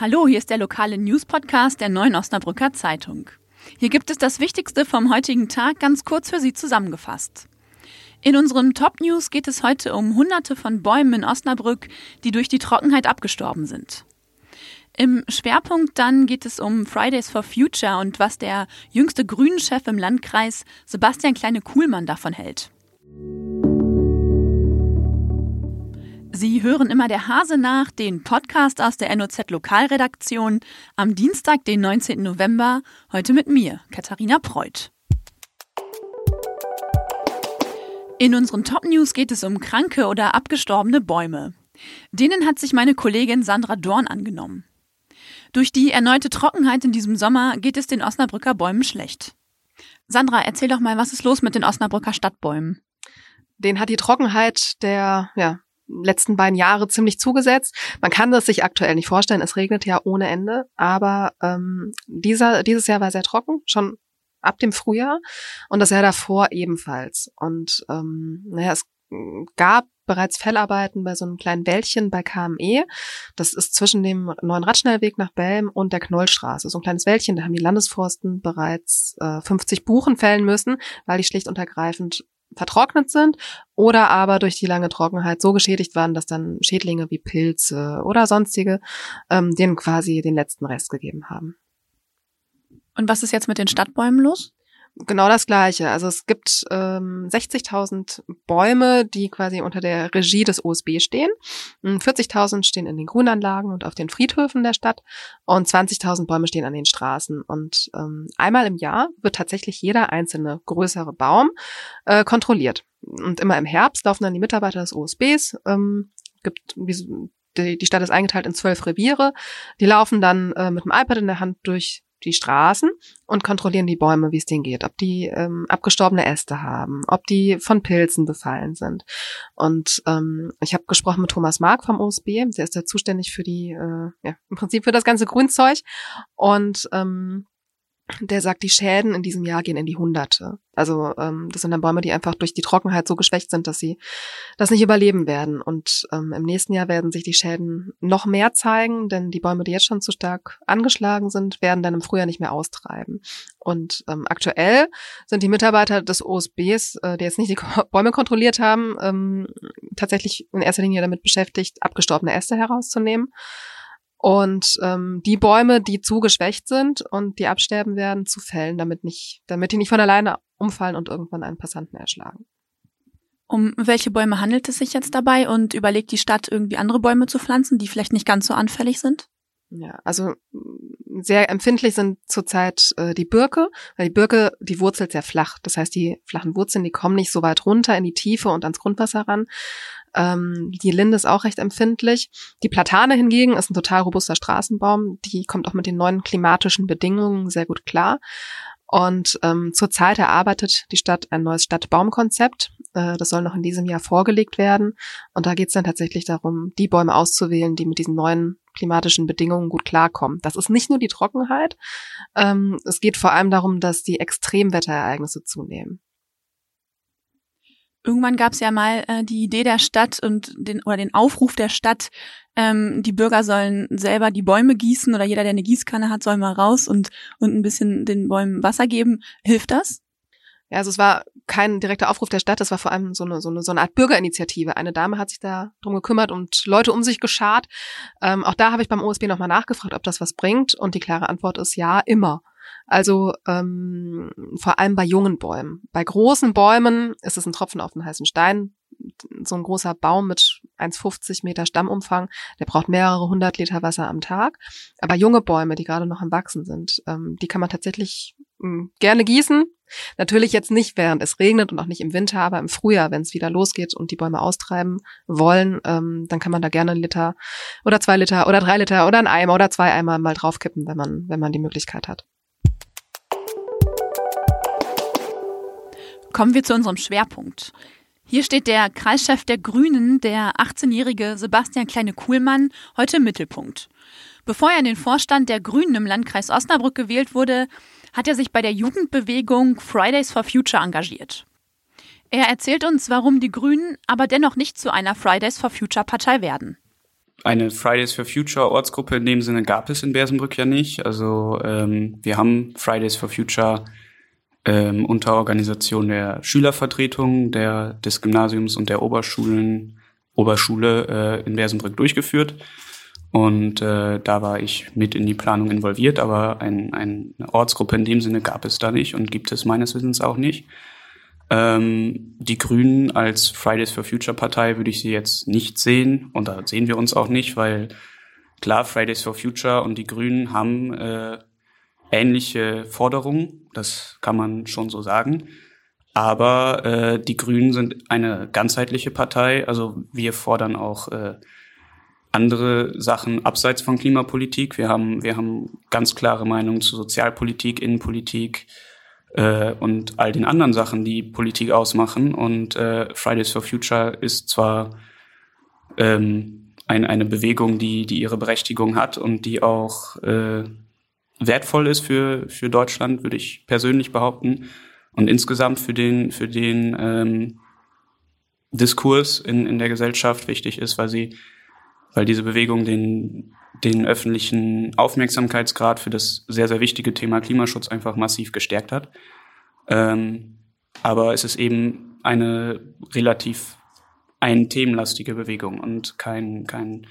Hallo, hier ist der lokale News-Podcast der Neuen Osnabrücker Zeitung. Hier gibt es das Wichtigste vom heutigen Tag ganz kurz für Sie zusammengefasst. In unseren Top News geht es heute um Hunderte von Bäumen in Osnabrück, die durch die Trockenheit abgestorben sind. Im Schwerpunkt dann geht es um Fridays for Future und was der jüngste Grünen-Chef im Landkreis Sebastian Kleine-Kuhlmann davon hält. Sie hören immer der Hase nach, den Podcast aus der NOZ Lokalredaktion am Dienstag, den 19. November, heute mit mir, Katharina Preuth. In unseren Top News geht es um kranke oder abgestorbene Bäume. Denen hat sich meine Kollegin Sandra Dorn angenommen. Durch die erneute Trockenheit in diesem Sommer geht es den Osnabrücker Bäumen schlecht. Sandra, erzähl doch mal, was ist los mit den Osnabrücker Stadtbäumen? Den hat die Trockenheit der ja, letzten beiden Jahre ziemlich zugesetzt. Man kann das sich aktuell nicht vorstellen. Es regnet ja ohne Ende, aber ähm, dieser, dieses Jahr war sehr trocken, schon ab dem Frühjahr und das Jahr davor ebenfalls. Und ähm, naja, es gab bereits Fellarbeiten bei so einem kleinen Wäldchen bei KME. Das ist zwischen dem neuen Radschnellweg nach Belm und der Knollstraße. So ein kleines Wäldchen, da haben die Landesforsten bereits äh, 50 Buchen fällen müssen, weil die schlicht und ergreifend vertrocknet sind oder aber durch die lange Trockenheit so geschädigt waren, dass dann Schädlinge wie Pilze oder sonstige ähm, denen quasi den letzten Rest gegeben haben. Und was ist jetzt mit den Stadtbäumen los? Genau das Gleiche. Also es gibt ähm, 60.000 Bäume, die quasi unter der Regie des OSB stehen. 40.000 hm, stehen in den Grünanlagen und auf den Friedhöfen der Stadt und 20.000 Bäume stehen an den Straßen. Und ähm, einmal im Jahr wird tatsächlich jeder einzelne größere Baum äh, kontrolliert. Und immer im Herbst laufen dann die Mitarbeiter des OSBs, ähm, gibt die, die Stadt ist eingeteilt in zwölf Reviere. Die laufen dann äh, mit dem iPad in der Hand durch die Straßen und kontrollieren die Bäume, wie es denen geht, ob die ähm, abgestorbene Äste haben, ob die von Pilzen befallen sind. Und ähm, ich habe gesprochen mit Thomas Mark vom OSB, der ist da zuständig für die, äh, ja, im Prinzip für das ganze Grünzeug. Und ähm, der sagt, die Schäden in diesem Jahr gehen in die Hunderte. Also ähm, das sind dann Bäume, die einfach durch die Trockenheit so geschwächt sind, dass sie das nicht überleben werden. Und ähm, im nächsten Jahr werden sich die Schäden noch mehr zeigen, denn die Bäume, die jetzt schon zu stark angeschlagen sind, werden dann im Frühjahr nicht mehr austreiben. Und ähm, aktuell sind die Mitarbeiter des OSBs, äh, die jetzt nicht die Bäume kontrolliert haben, ähm, tatsächlich in erster Linie damit beschäftigt, abgestorbene Äste herauszunehmen und ähm, die Bäume, die zu geschwächt sind und die absterben werden, zu fällen, damit nicht, damit die nicht von alleine umfallen und irgendwann einen Passanten erschlagen. Um welche Bäume handelt es sich jetzt dabei und überlegt die Stadt irgendwie andere Bäume zu pflanzen, die vielleicht nicht ganz so anfällig sind? Ja, also mm, sehr empfindlich sind zurzeit äh, die Birke, weil die Birke, die wurzelt sehr flach. Das heißt, die flachen Wurzeln, die kommen nicht so weit runter in die Tiefe und ans Grundwasser ran. Ähm, die Linde ist auch recht empfindlich. Die Platane hingegen ist ein total robuster Straßenbaum. Die kommt auch mit den neuen klimatischen Bedingungen sehr gut klar. Und ähm, zurzeit erarbeitet die Stadt ein neues Stadtbaumkonzept. Äh, das soll noch in diesem Jahr vorgelegt werden. Und da geht es dann tatsächlich darum, die Bäume auszuwählen, die mit diesen neuen klimatischen Bedingungen gut klarkommen. Das ist nicht nur die Trockenheit. Ähm, es geht vor allem darum, dass die Extremwetterereignisse zunehmen. Irgendwann gab es ja mal äh, die Idee der Stadt und den oder den Aufruf der Stadt, ähm, die Bürger sollen selber die Bäume gießen oder jeder, der eine Gießkanne hat, soll mal raus und und ein bisschen den Bäumen Wasser geben. Hilft das? Ja, also es war kein direkter Aufruf der Stadt, es war vor allem so eine, so eine, so eine Art Bürgerinitiative. Eine Dame hat sich da drum gekümmert und Leute um sich geschart. Ähm, auch da habe ich beim OSB nochmal nachgefragt, ob das was bringt. Und die klare Antwort ist ja, immer. Also ähm, vor allem bei jungen Bäumen. Bei großen Bäumen ist es ein Tropfen auf den heißen Stein. So ein großer Baum mit 1,50 Meter Stammumfang, der braucht mehrere hundert Liter Wasser am Tag. Aber junge Bäume, die gerade noch am Wachsen sind, ähm, die kann man tatsächlich ähm, gerne gießen. Natürlich jetzt nicht, während es regnet und auch nicht im Winter, aber im Frühjahr, wenn es wieder losgeht und die Bäume austreiben wollen, ähm, dann kann man da gerne einen Liter oder zwei Liter oder drei Liter oder ein Eimer oder zwei Eimer mal draufkippen, wenn man, wenn man die Möglichkeit hat. Kommen wir zu unserem Schwerpunkt. Hier steht der Kreischef der Grünen, der 18-jährige Sebastian Kleine-Kuhlmann, heute im Mittelpunkt. Bevor er in den Vorstand der Grünen im Landkreis Osnabrück gewählt wurde, hat er sich bei der Jugendbewegung Fridays for Future engagiert. Er erzählt uns, warum die Grünen aber dennoch nicht zu einer Fridays for Future Partei werden. eine Fridays for Future Ortsgruppe in dem Sinne gab es in Bersenbrück ja nicht. Also ähm, wir haben Fridays for Future ähm, unter Organisation der Schülervertretung der, des Gymnasiums und der Oberschulen, Oberschule äh, in Bersenbrück durchgeführt. Und äh, da war ich mit in die Planung involviert, aber ein, ein, eine Ortsgruppe in dem Sinne gab es da nicht und gibt es meines Wissens auch nicht. Ähm, die Grünen als Fridays for Future Partei würde ich sie jetzt nicht sehen und da sehen wir uns auch nicht, weil klar, Fridays for Future und die Grünen haben äh, ähnliche Forderungen, das kann man schon so sagen. Aber äh, die Grünen sind eine ganzheitliche Partei, also wir fordern auch äh, andere Sachen abseits von Klimapolitik. Wir haben, wir haben ganz klare Meinungen zu Sozialpolitik, Innenpolitik, äh, und all den anderen Sachen, die Politik ausmachen. Und äh, Fridays for Future ist zwar ähm, ein, eine Bewegung, die, die ihre Berechtigung hat und die auch äh, wertvoll ist für, für Deutschland, würde ich persönlich behaupten. Und insgesamt für den, für den ähm, Diskurs in, in der Gesellschaft wichtig ist, weil sie, weil diese Bewegung den, den öffentlichen Aufmerksamkeitsgrad für das sehr, sehr wichtige Thema Klimaschutz einfach massiv gestärkt hat. Ähm, aber es ist eben eine relativ ein themenlastige Bewegung und kein, kein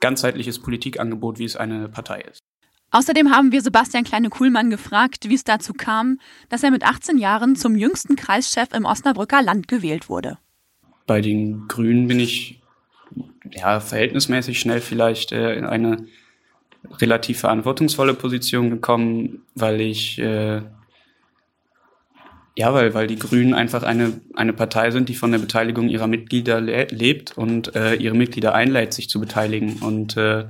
ganzheitliches Politikangebot, wie es eine Partei ist. Außerdem haben wir Sebastian Kleine-Kuhlmann gefragt, wie es dazu kam, dass er mit 18 Jahren zum jüngsten Kreischef im Osnabrücker Land gewählt wurde. Bei den Grünen bin ich ja, verhältnismäßig schnell vielleicht äh, in eine relativ verantwortungsvolle Position gekommen, weil ich äh, ja, weil, weil die Grünen einfach eine, eine Partei sind, die von der Beteiligung ihrer Mitglieder le lebt und äh, ihre Mitglieder einlädt, sich zu beteiligen. Und äh,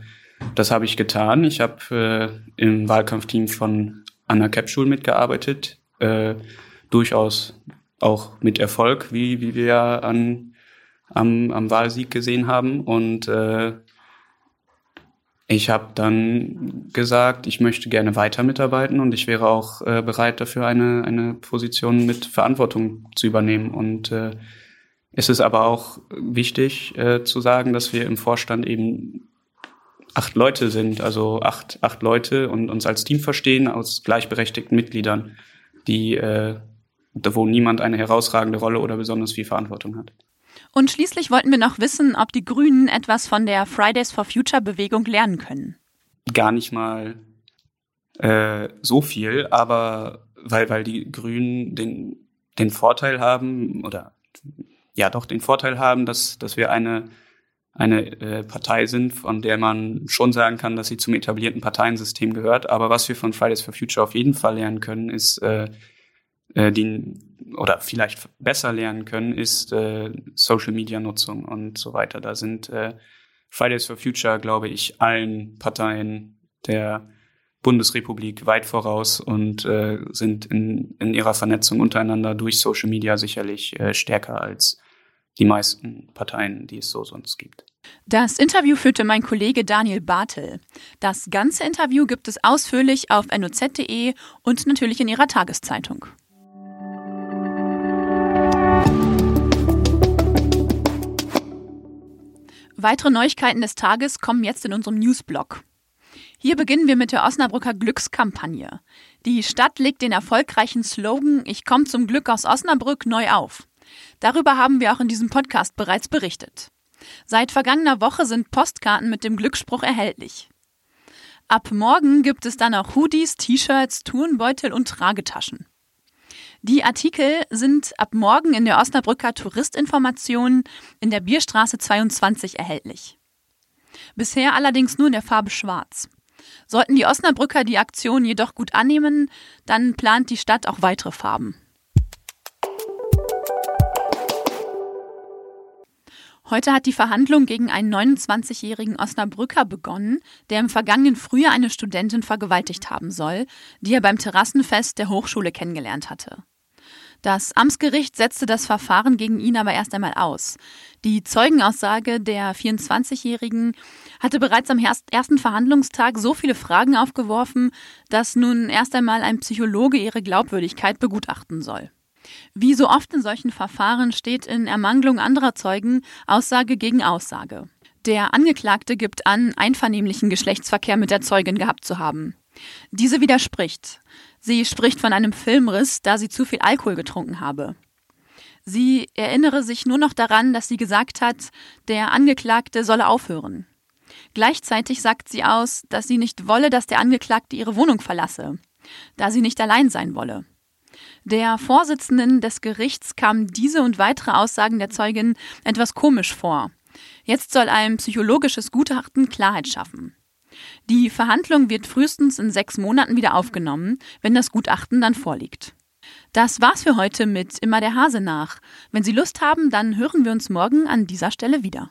das habe ich getan. Ich habe äh, im Wahlkampfteam von Anna Kepschul mitgearbeitet, äh, durchaus auch mit Erfolg, wie, wie wir ja an am, am Wahlsieg gesehen haben. Und äh, ich habe dann gesagt, ich möchte gerne weiter mitarbeiten und ich wäre auch äh, bereit dafür, eine, eine Position mit Verantwortung zu übernehmen. Und äh, es ist aber auch wichtig äh, zu sagen, dass wir im Vorstand eben acht Leute sind, also acht, acht Leute und uns als Team verstehen aus gleichberechtigten Mitgliedern, die, äh, wo niemand eine herausragende Rolle oder besonders viel Verantwortung hat. Und schließlich wollten wir noch wissen, ob die Grünen etwas von der Fridays for Future Bewegung lernen können. Gar nicht mal äh, so viel, aber weil, weil die Grünen den, den Vorteil haben, oder ja doch den Vorteil haben, dass, dass wir eine, eine äh, Partei sind, von der man schon sagen kann, dass sie zum etablierten Parteiensystem gehört. Aber was wir von Fridays for Future auf jeden Fall lernen können, ist äh, äh, die oder vielleicht besser lernen können, ist äh, Social Media Nutzung und so weiter. Da sind äh, Fridays for Future, glaube ich, allen Parteien der Bundesrepublik weit voraus und äh, sind in, in ihrer Vernetzung untereinander durch Social Media sicherlich äh, stärker als die meisten Parteien, die es so sonst gibt. Das Interview führte mein Kollege Daniel Bartel. Das ganze Interview gibt es ausführlich auf noz.de und natürlich in ihrer Tageszeitung. Weitere Neuigkeiten des Tages kommen jetzt in unserem Newsblog. Hier beginnen wir mit der Osnabrücker Glückskampagne. Die Stadt legt den erfolgreichen Slogan Ich komme zum Glück aus Osnabrück neu auf. Darüber haben wir auch in diesem Podcast bereits berichtet. Seit vergangener Woche sind Postkarten mit dem Glücksspruch erhältlich. Ab morgen gibt es dann auch Hoodies, T-Shirts, Turnbeutel und Tragetaschen. Die Artikel sind ab morgen in der Osnabrücker Touristinformation in der Bierstraße 22 erhältlich. Bisher allerdings nur in der Farbe Schwarz. Sollten die Osnabrücker die Aktion jedoch gut annehmen, dann plant die Stadt auch weitere Farben. Heute hat die Verhandlung gegen einen 29-jährigen Osnabrücker begonnen, der im vergangenen Frühjahr eine Studentin vergewaltigt haben soll, die er beim Terrassenfest der Hochschule kennengelernt hatte. Das Amtsgericht setzte das Verfahren gegen ihn aber erst einmal aus. Die Zeugenaussage der 24-Jährigen hatte bereits am ersten Verhandlungstag so viele Fragen aufgeworfen, dass nun erst einmal ein Psychologe ihre Glaubwürdigkeit begutachten soll. Wie so oft in solchen Verfahren steht in Ermangelung anderer Zeugen Aussage gegen Aussage. Der Angeklagte gibt an, einvernehmlichen Geschlechtsverkehr mit der Zeugin gehabt zu haben. Diese widerspricht. Sie spricht von einem Filmriss, da sie zu viel Alkohol getrunken habe. Sie erinnere sich nur noch daran, dass sie gesagt hat, der Angeklagte solle aufhören. Gleichzeitig sagt sie aus, dass sie nicht wolle, dass der Angeklagte ihre Wohnung verlasse, da sie nicht allein sein wolle. Der Vorsitzenden des Gerichts kamen diese und weitere Aussagen der Zeugin etwas komisch vor. Jetzt soll ein psychologisches Gutachten Klarheit schaffen. Die Verhandlung wird frühestens in sechs Monaten wieder aufgenommen, wenn das Gutachten dann vorliegt. Das war's für heute mit Immer der Hase nach. Wenn Sie Lust haben, dann hören wir uns morgen an dieser Stelle wieder.